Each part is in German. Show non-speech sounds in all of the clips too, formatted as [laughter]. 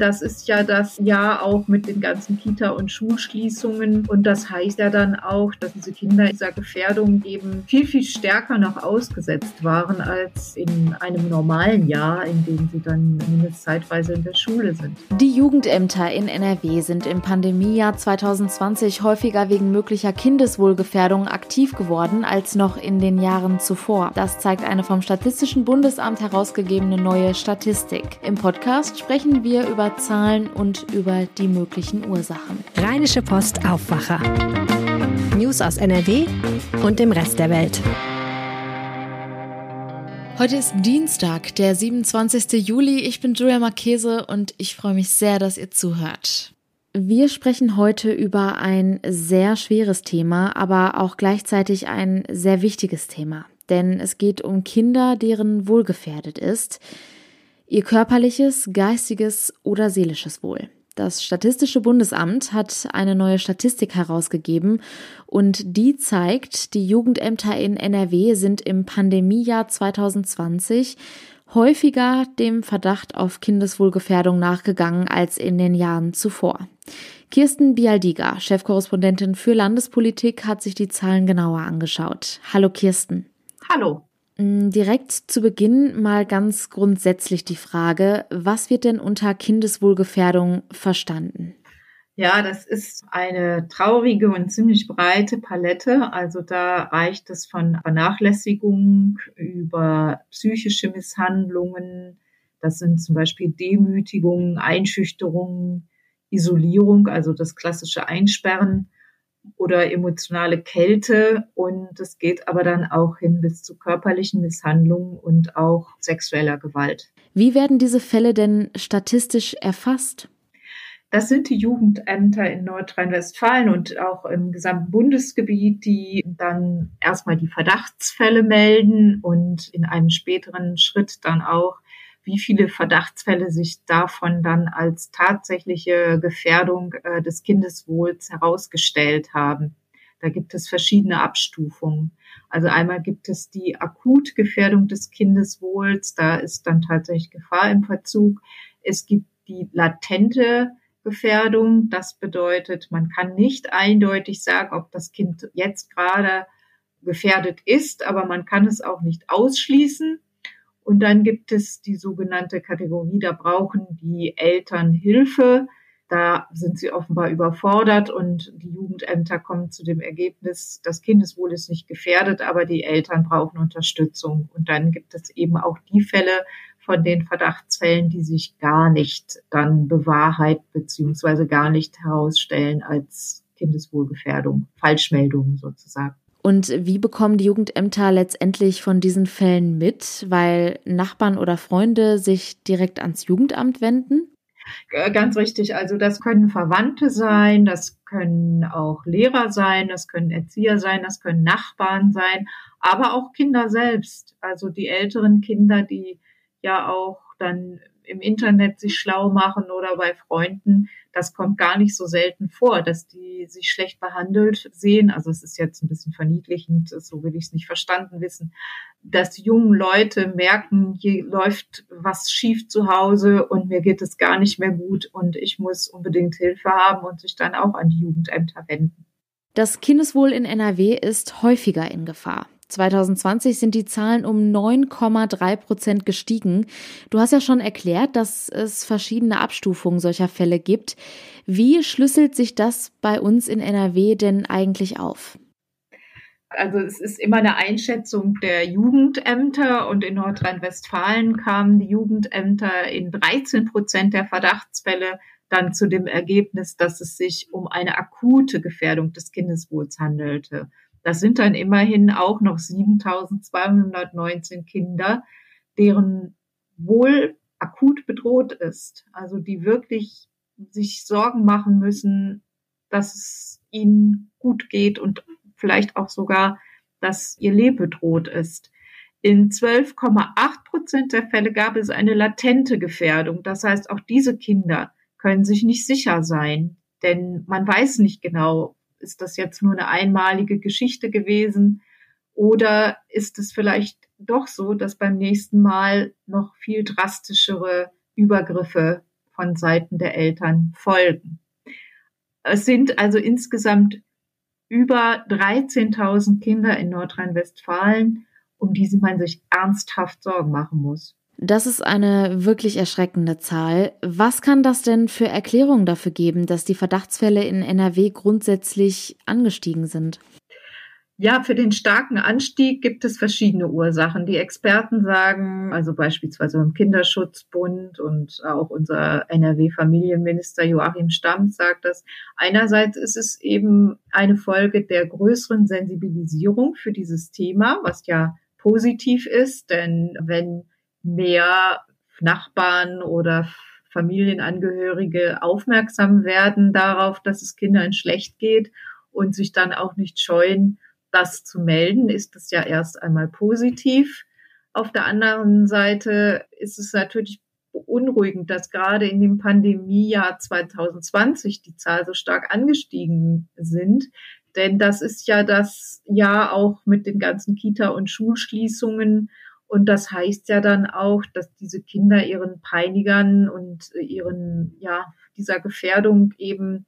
Das ist ja das Jahr auch mit den ganzen Kita- und Schulschließungen. Und das heißt ja dann auch, dass diese Kinder dieser Gefährdung eben viel, viel stärker noch ausgesetzt waren als in einem normalen Jahr, in dem sie dann mindestens zeitweise in der Schule sind. Die Jugendämter in NRW sind im Pandemiejahr 2020 häufiger wegen möglicher Kindeswohlgefährdung aktiv geworden als noch in den Jahren zuvor. Das zeigt eine vom Statistischen Bundesamt herausgegebene neue Statistik. Im Podcast sprechen wir über über Zahlen und über die möglichen Ursachen. Rheinische Post Aufwacher. News aus NRW und dem Rest der Welt. Heute ist Dienstag, der 27. Juli. Ich bin Julia Marchese und ich freue mich sehr, dass ihr zuhört. Wir sprechen heute über ein sehr schweres Thema, aber auch gleichzeitig ein sehr wichtiges Thema. Denn es geht um Kinder, deren Wohl gefährdet ist ihr körperliches, geistiges oder seelisches Wohl. Das Statistische Bundesamt hat eine neue Statistik herausgegeben und die zeigt, die Jugendämter in NRW sind im Pandemiejahr 2020 häufiger dem Verdacht auf Kindeswohlgefährdung nachgegangen als in den Jahren zuvor. Kirsten Bialdiga, Chefkorrespondentin für Landespolitik, hat sich die Zahlen genauer angeschaut. Hallo Kirsten. Hallo. Mm, direkt zu Beginn mal ganz grundsätzlich die Frage, was wird denn unter Kindeswohlgefährdung verstanden? Ja, das ist eine traurige und ziemlich breite Palette. Also da reicht es von Vernachlässigung über psychische Misshandlungen. Das sind zum Beispiel Demütigungen, Einschüchterungen, Isolierung, also das klassische Einsperren oder emotionale Kälte und es geht aber dann auch hin bis zu körperlichen Misshandlungen und auch sexueller Gewalt. Wie werden diese Fälle denn statistisch erfasst? Das sind die Jugendämter in Nordrhein-Westfalen und auch im gesamten Bundesgebiet, die dann erstmal die Verdachtsfälle melden und in einem späteren Schritt dann auch wie viele Verdachtsfälle sich davon dann als tatsächliche Gefährdung äh, des Kindeswohls herausgestellt haben. Da gibt es verschiedene Abstufungen. Also einmal gibt es die Akutgefährdung des Kindeswohls, da ist dann tatsächlich Gefahr im Verzug. Es gibt die latente Gefährdung, das bedeutet, man kann nicht eindeutig sagen, ob das Kind jetzt gerade gefährdet ist, aber man kann es auch nicht ausschließen. Und dann gibt es die sogenannte Kategorie, da brauchen die Eltern Hilfe. Da sind sie offenbar überfordert und die Jugendämter kommen zu dem Ergebnis, das Kindeswohl ist nicht gefährdet, aber die Eltern brauchen Unterstützung. Und dann gibt es eben auch die Fälle von den Verdachtsfällen, die sich gar nicht dann bewahrheit beziehungsweise gar nicht herausstellen als Kindeswohlgefährdung, Falschmeldungen sozusagen. Und wie bekommen die Jugendämter letztendlich von diesen Fällen mit, weil Nachbarn oder Freunde sich direkt ans Jugendamt wenden? Ganz richtig. Also das können Verwandte sein, das können auch Lehrer sein, das können Erzieher sein, das können Nachbarn sein, aber auch Kinder selbst. Also die älteren Kinder, die ja auch dann im Internet sich schlau machen oder bei Freunden, das kommt gar nicht so selten vor, dass die sich schlecht behandelt sehen. Also es ist jetzt ein bisschen verniedlichend, so will ich es nicht verstanden wissen, dass die jungen Leute merken, hier läuft was schief zu Hause und mir geht es gar nicht mehr gut und ich muss unbedingt Hilfe haben und sich dann auch an die Jugendämter wenden. Das Kindeswohl in NRW ist häufiger in Gefahr. 2020 sind die Zahlen um 9,3 Prozent gestiegen. Du hast ja schon erklärt, dass es verschiedene Abstufungen solcher Fälle gibt. Wie schlüsselt sich das bei uns in NRW denn eigentlich auf? Also es ist immer eine Einschätzung der Jugendämter und in Nordrhein-Westfalen kamen die Jugendämter in 13 Prozent der Verdachtsfälle dann zu dem Ergebnis, dass es sich um eine akute Gefährdung des Kindeswohls handelte. Das sind dann immerhin auch noch 7219 Kinder, deren Wohl akut bedroht ist. Also die wirklich sich Sorgen machen müssen, dass es ihnen gut geht und vielleicht auch sogar, dass ihr Leben bedroht ist. In 12,8 Prozent der Fälle gab es eine latente Gefährdung. Das heißt, auch diese Kinder können sich nicht sicher sein, denn man weiß nicht genau, ist das jetzt nur eine einmalige Geschichte gewesen? Oder ist es vielleicht doch so, dass beim nächsten Mal noch viel drastischere Übergriffe von Seiten der Eltern folgen. Es sind also insgesamt über 13.000 Kinder in Nordrhein-Westfalen, um die man sich ernsthaft Sorgen machen muss. Das ist eine wirklich erschreckende Zahl. Was kann das denn für Erklärungen dafür geben, dass die Verdachtsfälle in NRW grundsätzlich angestiegen sind? Ja, für den starken Anstieg gibt es verschiedene Ursachen. Die Experten sagen, also beispielsweise im Kinderschutzbund und auch unser NRW-Familienminister Joachim Stamm sagt das. Einerseits ist es eben eine Folge der größeren Sensibilisierung für dieses Thema, was ja positiv ist, denn wenn mehr Nachbarn oder Familienangehörige aufmerksam werden darauf, dass es Kindern schlecht geht und sich dann auch nicht scheuen, das zu melden, ist das ja erst einmal positiv. Auf der anderen Seite ist es natürlich beunruhigend, dass gerade in dem Pandemiejahr 2020 die Zahl so stark angestiegen sind. Denn das ist ja das Jahr auch mit den ganzen Kita- und Schulschließungen. Und das heißt ja dann auch, dass diese Kinder ihren Peinigern und ihren, ja, dieser Gefährdung eben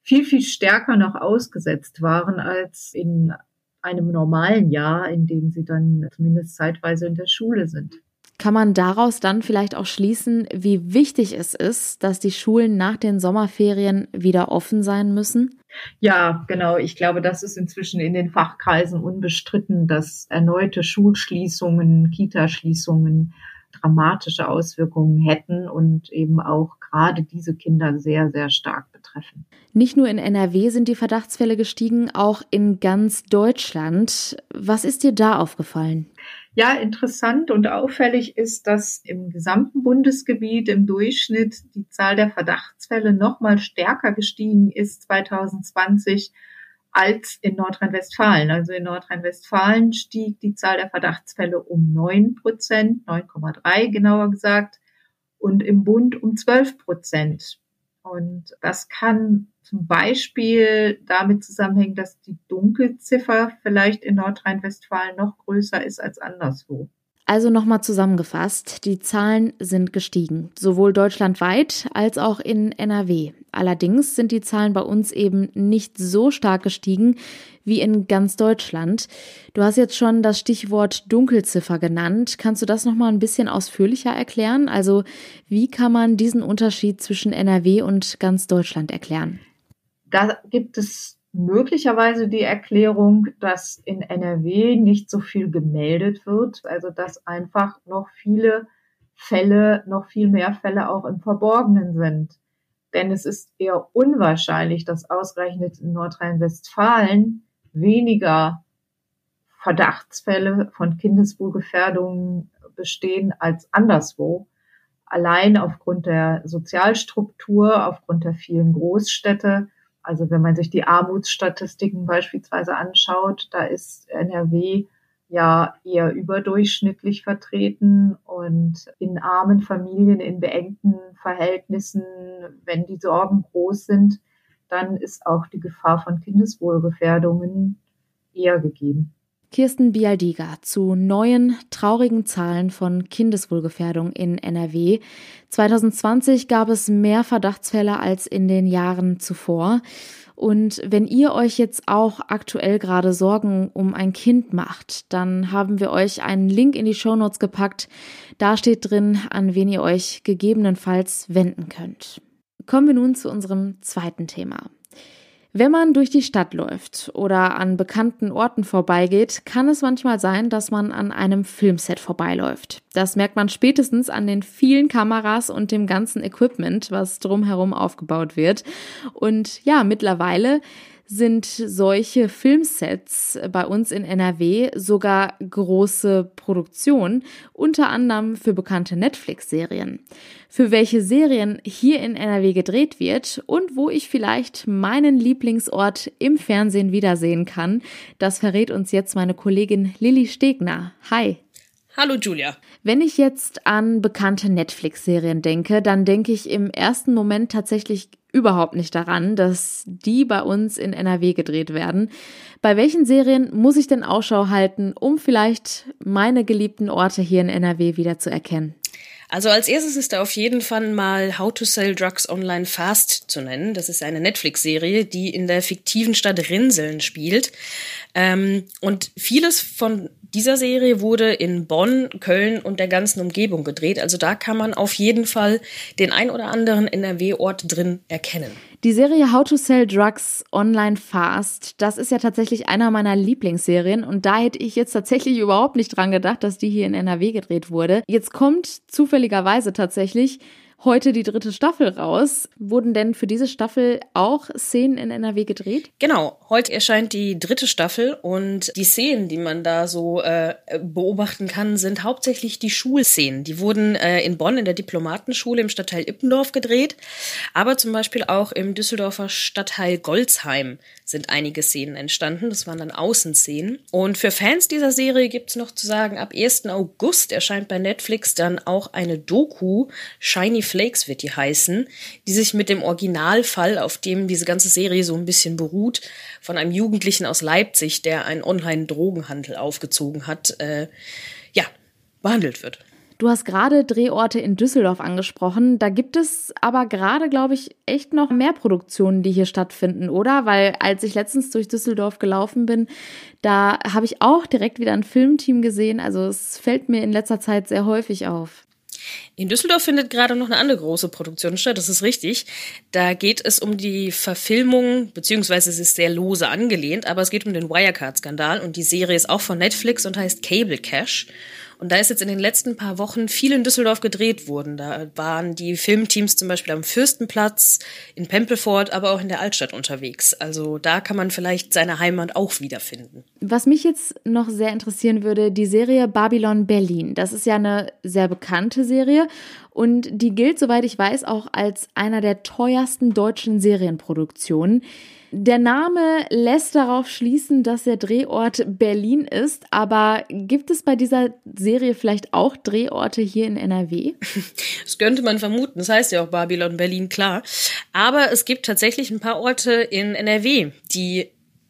viel, viel stärker noch ausgesetzt waren als in einem normalen Jahr, in dem sie dann zumindest zeitweise in der Schule sind. Kann man daraus dann vielleicht auch schließen, wie wichtig es ist, dass die Schulen nach den Sommerferien wieder offen sein müssen? Ja, genau. Ich glaube, das ist inzwischen in den Fachkreisen unbestritten, dass erneute Schulschließungen, Kitaschließungen dramatische Auswirkungen hätten und eben auch gerade diese Kinder sehr, sehr stark betreffen. Nicht nur in NRW sind die Verdachtsfälle gestiegen, auch in ganz Deutschland. Was ist dir da aufgefallen? Ja, interessant und auffällig ist, dass im gesamten Bundesgebiet im Durchschnitt die Zahl der Verdachtsfälle noch mal stärker gestiegen ist 2020 als in Nordrhein-Westfalen. Also in Nordrhein-Westfalen stieg die Zahl der Verdachtsfälle um 9 Prozent, 9,3 genauer gesagt, und im Bund um 12 Prozent. Und das kann zum Beispiel damit zusammenhängen, dass die Dunkelziffer vielleicht in Nordrhein-Westfalen noch größer ist als anderswo. Also nochmal zusammengefasst, die Zahlen sind gestiegen, sowohl deutschlandweit als auch in NRW. Allerdings sind die Zahlen bei uns eben nicht so stark gestiegen wie in ganz Deutschland. Du hast jetzt schon das Stichwort Dunkelziffer genannt. Kannst du das nochmal ein bisschen ausführlicher erklären? Also wie kann man diesen Unterschied zwischen NRW und ganz Deutschland erklären? Da gibt es möglicherweise die Erklärung, dass in NRW nicht so viel gemeldet wird, also dass einfach noch viele Fälle, noch viel mehr Fälle auch im Verborgenen sind. Denn es ist eher unwahrscheinlich, dass ausgerechnet in Nordrhein-Westfalen weniger Verdachtsfälle von Kindeswohlgefährdungen bestehen als anderswo. Allein aufgrund der Sozialstruktur, aufgrund der vielen Großstädte also wenn man sich die Armutsstatistiken beispielsweise anschaut, da ist NRW ja eher überdurchschnittlich vertreten und in armen Familien, in beengten Verhältnissen, wenn die Sorgen groß sind, dann ist auch die Gefahr von Kindeswohlgefährdungen eher gegeben. Kirsten Bialdiga zu neuen traurigen Zahlen von Kindeswohlgefährdung in NRW. 2020 gab es mehr Verdachtsfälle als in den Jahren zuvor. Und wenn ihr euch jetzt auch aktuell gerade Sorgen um ein Kind macht, dann haben wir euch einen Link in die Shownotes gepackt. Da steht drin, an wen ihr euch gegebenenfalls wenden könnt. Kommen wir nun zu unserem zweiten Thema. Wenn man durch die Stadt läuft oder an bekannten Orten vorbeigeht, kann es manchmal sein, dass man an einem Filmset vorbeiläuft. Das merkt man spätestens an den vielen Kameras und dem ganzen Equipment, was drumherum aufgebaut wird. Und ja, mittlerweile sind solche Filmsets bei uns in NRW sogar große Produktionen, unter anderem für bekannte Netflix-Serien. Für welche Serien hier in NRW gedreht wird und wo ich vielleicht meinen Lieblingsort im Fernsehen wiedersehen kann, das verrät uns jetzt meine Kollegin Lilly Stegner. Hi. Hallo Julia. Wenn ich jetzt an bekannte Netflix-Serien denke, dann denke ich im ersten Moment tatsächlich überhaupt nicht daran, dass die bei uns in NRW gedreht werden. Bei welchen Serien muss ich denn Ausschau halten, um vielleicht meine geliebten Orte hier in NRW wieder zu erkennen? Also als erstes ist da auf jeden Fall mal How to Sell Drugs Online Fast zu nennen. Das ist eine Netflix-Serie, die in der fiktiven Stadt Rinseln spielt. Ähm, und vieles von dieser Serie wurde in Bonn, Köln und der ganzen Umgebung gedreht. Also da kann man auf jeden Fall den ein oder anderen NRW-Ort drin erkennen. Die Serie How to Sell Drugs Online Fast, das ist ja tatsächlich einer meiner Lieblingsserien und da hätte ich jetzt tatsächlich überhaupt nicht dran gedacht, dass die hier in NRW gedreht wurde. Jetzt kommt zufälligerweise tatsächlich heute die dritte Staffel raus. Wurden denn für diese Staffel auch Szenen in NRW gedreht? Genau, heute erscheint die dritte Staffel und die Szenen, die man da so äh, beobachten kann, sind hauptsächlich die Schulszenen. Die wurden äh, in Bonn in der Diplomatenschule im Stadtteil Ippendorf gedreht, aber zum Beispiel auch im Düsseldorfer Stadtteil Golzheim sind einige Szenen entstanden. Das waren dann Außenszenen. Und für Fans dieser Serie gibt's noch zu sagen, ab 1. August erscheint bei Netflix dann auch eine Doku, Shiny Flakes wird die heißen, die sich mit dem Originalfall, auf dem diese ganze Serie so ein bisschen beruht, von einem Jugendlichen aus Leipzig, der einen Online-Drogenhandel aufgezogen hat, äh, ja, behandelt wird. Du hast gerade Drehorte in Düsseldorf angesprochen. Da gibt es aber gerade, glaube ich, echt noch mehr Produktionen, die hier stattfinden, oder? Weil als ich letztens durch Düsseldorf gelaufen bin, da habe ich auch direkt wieder ein Filmteam gesehen. Also es fällt mir in letzter Zeit sehr häufig auf. In Düsseldorf findet gerade noch eine andere große Produktion statt, das ist richtig. Da geht es um die Verfilmung, beziehungsweise es ist sehr lose angelehnt, aber es geht um den Wirecard-Skandal und die Serie ist auch von Netflix und heißt Cable Cash. Und da ist jetzt in den letzten paar Wochen viel in Düsseldorf gedreht worden. Da waren die Filmteams zum Beispiel am Fürstenplatz, in Pempelfort, aber auch in der Altstadt unterwegs. Also da kann man vielleicht seine Heimat auch wiederfinden. Was mich jetzt noch sehr interessieren würde, die Serie Babylon Berlin. Das ist ja eine sehr bekannte Serie und die gilt, soweit ich weiß, auch als einer der teuersten deutschen Serienproduktionen. Der Name lässt darauf schließen, dass der Drehort Berlin ist, aber gibt es bei dieser Serie vielleicht auch Drehorte hier in NRW? [laughs] Das könnte man vermuten. Das heißt ja auch Babylon Berlin, klar. Aber es gibt tatsächlich ein paar Orte in NRW, die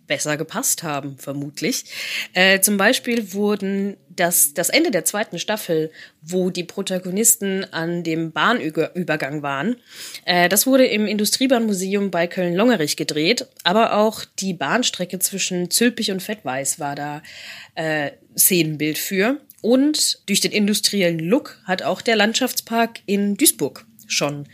besser gepasst haben, vermutlich. Äh, zum Beispiel wurden das, das Ende der zweiten Staffel, wo die Protagonisten an dem Bahnübergang waren, äh, das wurde im Industriebahnmuseum bei Köln-Longerich gedreht, aber auch die Bahnstrecke zwischen Zülpich und Fettweiß war da äh, Szenenbild für. Und durch den industriellen Look hat auch der Landschaftspark in Duisburg schon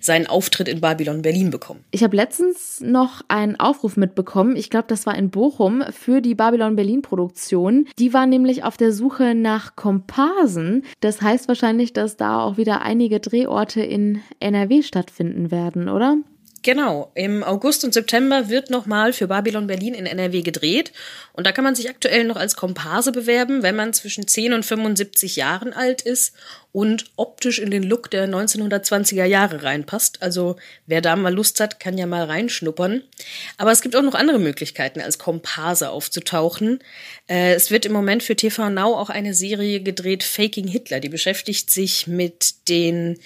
seinen Auftritt in Babylon Berlin bekommen. Ich habe letztens noch einen Aufruf mitbekommen, ich glaube, das war in Bochum, für die Babylon Berlin Produktion. Die war nämlich auf der Suche nach Komparsen. Das heißt wahrscheinlich, dass da auch wieder einige Drehorte in NRW stattfinden werden, oder? Genau, im August und September wird nochmal für Babylon Berlin in NRW gedreht und da kann man sich aktuell noch als Komparse bewerben, wenn man zwischen 10 und 75 Jahren alt ist und optisch in den Look der 1920er Jahre reinpasst. Also wer da mal Lust hat, kann ja mal reinschnuppern. Aber es gibt auch noch andere Möglichkeiten, als Komparse aufzutauchen. Äh, es wird im Moment für TV Now auch eine Serie gedreht, Faking Hitler. Die beschäftigt sich mit den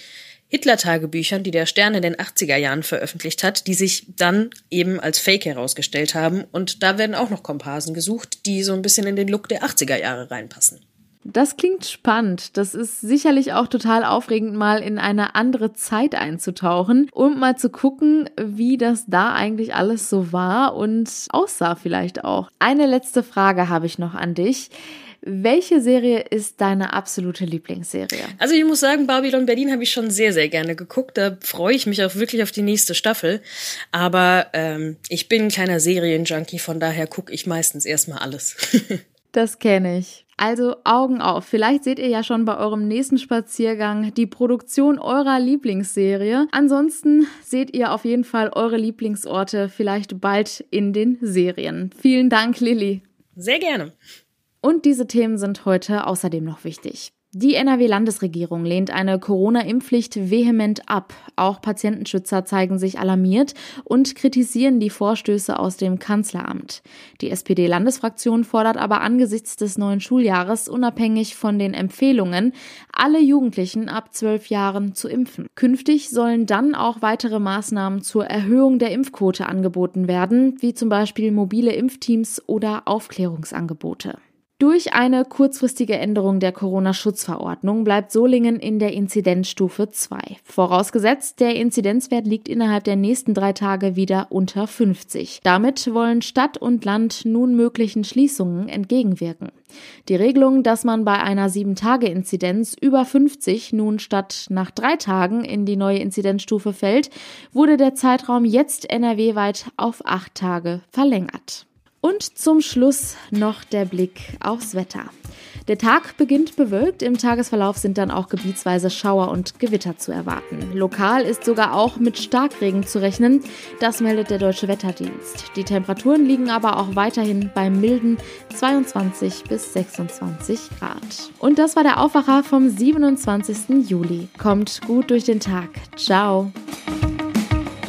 Hitler-Tagebüchern, die der Stern in den 80er Jahren veröffentlicht hat, die sich dann eben als Fake herausgestellt haben. Und da werden auch noch Komparsen gesucht, die so ein bisschen in den Look der 80er Jahre reinpassen. Das klingt spannend. Das ist sicherlich auch total aufregend, mal in eine andere Zeit einzutauchen und mal zu gucken, wie das da eigentlich alles so war und aussah vielleicht auch. Eine letzte Frage habe ich noch an dich. Welche Serie ist deine absolute Lieblingsserie? Also ich muss sagen, Babylon Berlin habe ich schon sehr, sehr gerne geguckt. Da freue ich mich auch wirklich auf die nächste Staffel. Aber ähm, ich bin ein kleiner Serienjunkie, von daher gucke ich meistens erstmal alles. [laughs] das kenne ich. Also Augen auf. Vielleicht seht ihr ja schon bei eurem nächsten Spaziergang die Produktion eurer Lieblingsserie. Ansonsten seht ihr auf jeden Fall eure Lieblingsorte vielleicht bald in den Serien. Vielen Dank, Lilly. Sehr gerne. Und diese Themen sind heute außerdem noch wichtig. Die NRW-Landesregierung lehnt eine Corona-Impfpflicht vehement ab. Auch Patientenschützer zeigen sich alarmiert und kritisieren die Vorstöße aus dem Kanzleramt. Die SPD-Landesfraktion fordert aber angesichts des neuen Schuljahres unabhängig von den Empfehlungen, alle Jugendlichen ab zwölf Jahren zu impfen. Künftig sollen dann auch weitere Maßnahmen zur Erhöhung der Impfquote angeboten werden, wie zum Beispiel mobile Impfteams oder Aufklärungsangebote. Durch eine kurzfristige Änderung der Corona-Schutzverordnung bleibt Solingen in der Inzidenzstufe 2. Vorausgesetzt, der Inzidenzwert liegt innerhalb der nächsten drei Tage wieder unter 50. Damit wollen Stadt und Land nun möglichen Schließungen entgegenwirken. Die Regelung, dass man bei einer 7-Tage-Inzidenz über 50 nun statt nach drei Tagen in die neue Inzidenzstufe fällt, wurde der Zeitraum jetzt NRW-weit auf acht Tage verlängert. Und zum Schluss noch der Blick aufs Wetter. Der Tag beginnt bewölkt, im Tagesverlauf sind dann auch gebietsweise Schauer und Gewitter zu erwarten. Lokal ist sogar auch mit Starkregen zu rechnen, das meldet der Deutsche Wetterdienst. Die Temperaturen liegen aber auch weiterhin bei milden 22 bis 26 Grad. Und das war der Aufwacher vom 27. Juli. Kommt gut durch den Tag. Ciao.